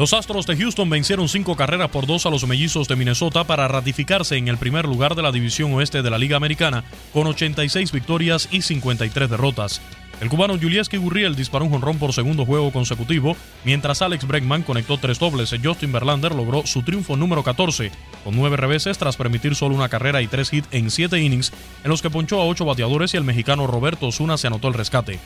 Los Astros de Houston vencieron cinco carreras por dos a los mellizos de Minnesota para ratificarse en el primer lugar de la división oeste de la Liga Americana con 86 victorias y 53 derrotas. El cubano Julieski Gurriel disparó un jonrón por segundo juego consecutivo, mientras Alex Bregman conectó tres dobles. Justin Verlander logró su triunfo número 14, con nueve reveses tras permitir solo una carrera y tres hits en siete innings, en los que ponchó a ocho bateadores y el mexicano Roberto Osuna se anotó el rescate.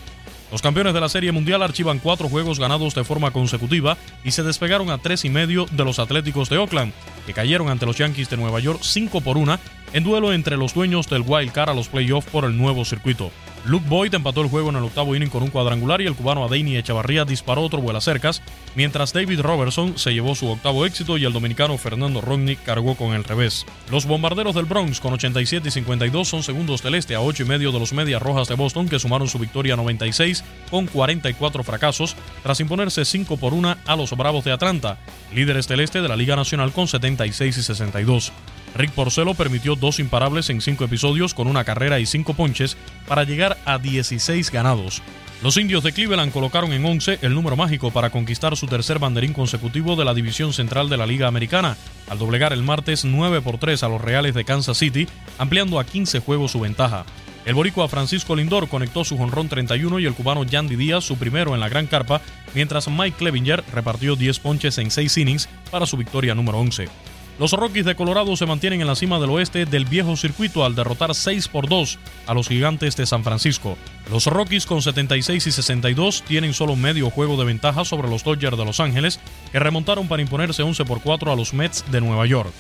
Los campeones de la Serie Mundial archivan cuatro juegos ganados de forma consecutiva y se despegaron a tres y medio de los Atléticos de Oakland, que cayeron ante los Yankees de Nueva York 5 por 1 en duelo entre los dueños del Wild Card a los playoffs por el nuevo circuito. Luke Boyd empató el juego en el octavo inning con un cuadrangular y el cubano Adeini Echavarría disparó otro vuelo cercas, mientras David Robertson se llevó su octavo éxito y el dominicano Fernando Rodney cargó con el revés. Los bombarderos del Bronx con 87 y 52 son segundos del este a 8 y medio de los Medias Rojas de Boston que sumaron su victoria 96 con 44 fracasos tras imponerse 5 por 1 a los Bravos de Atlanta, líderes del este de la Liga Nacional con 76 y 62. Rick Porcelo permitió dos imparables en cinco episodios con una carrera y cinco ponches para llegar a 16 ganados. Los indios de Cleveland colocaron en 11 el número mágico para conquistar su tercer banderín consecutivo de la división central de la Liga Americana, al doblegar el martes 9 por 3 a los Reales de Kansas City, ampliando a 15 juegos su ventaja. El boricua Francisco Lindor conectó su jonrón 31 y el cubano Yandy Díaz su primero en la gran carpa, mientras Mike Clevinger repartió 10 ponches en 6 innings para su victoria número 11. Los Rockies de Colorado se mantienen en la cima del oeste del viejo circuito al derrotar 6 por 2 a los gigantes de San Francisco. Los Rockies con 76 y 62 tienen solo medio juego de ventaja sobre los Dodgers de Los Ángeles, que remontaron para imponerse 11 por 4 a los Mets de Nueva York.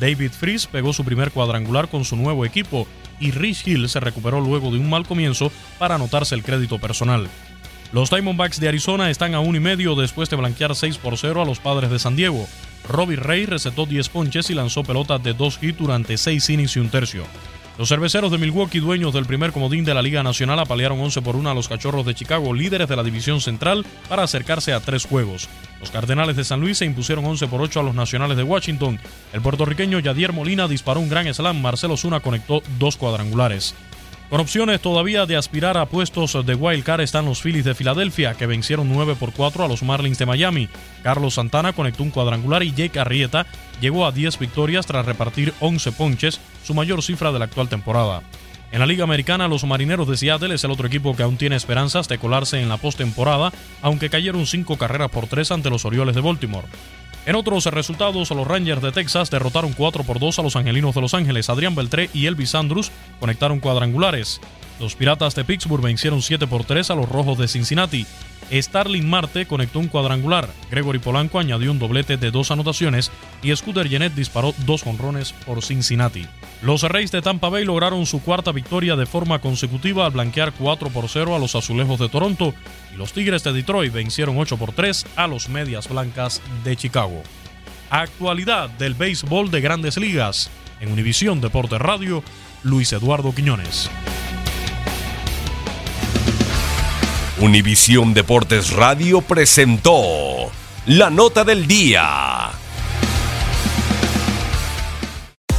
David Freese pegó su primer cuadrangular con su nuevo equipo y Rich Hill se recuperó luego de un mal comienzo para anotarse el crédito personal. Los Diamondbacks de Arizona están a un y medio después de blanquear 6 por 0 a los padres de San Diego. Robbie Ray recetó 10 ponches y lanzó pelotas de dos hits durante 6 innings y un tercio. Los cerveceros de Milwaukee, dueños del primer comodín de la Liga Nacional, apalearon 11 por 1 a los Cachorros de Chicago, líderes de la División Central, para acercarse a tres juegos. Los Cardenales de San Luis se impusieron 11 por 8 a los Nacionales de Washington. El puertorriqueño Yadier Molina disparó un gran slam, Marcelo Zuna conectó dos cuadrangulares. Con opciones todavía de aspirar a puestos de wild card están los Phillies de Filadelfia, que vencieron 9 por 4 a los Marlins de Miami. Carlos Santana conectó un cuadrangular y Jake Arrieta llegó a 10 victorias tras repartir 11 ponches, su mayor cifra de la actual temporada. En la Liga Americana, los Marineros de Seattle es el otro equipo que aún tiene esperanzas de colarse en la postemporada, aunque cayeron 5 carreras por 3 ante los Orioles de Baltimore. En otros resultados, los Rangers de Texas derrotaron 4 por 2 a los Angelinos de Los Ángeles. Adrián Beltré y Elvis Andrus conectaron cuadrangulares. Los Piratas de Pittsburgh vencieron 7 por 3 a los Rojos de Cincinnati. Starling Marte conectó un cuadrangular, Gregory Polanco añadió un doblete de dos anotaciones y Scooter Jeanette disparó dos jonrones por Cincinnati. Los Reyes de Tampa Bay lograron su cuarta victoria de forma consecutiva al blanquear 4 por 0 a los Azulejos de Toronto y los Tigres de Detroit vencieron 8 por 3 a los Medias Blancas de Chicago. Actualidad del béisbol de grandes ligas. En Univisión Deporte Radio, Luis Eduardo Quiñones. Univisión Deportes Radio presentó la nota del día.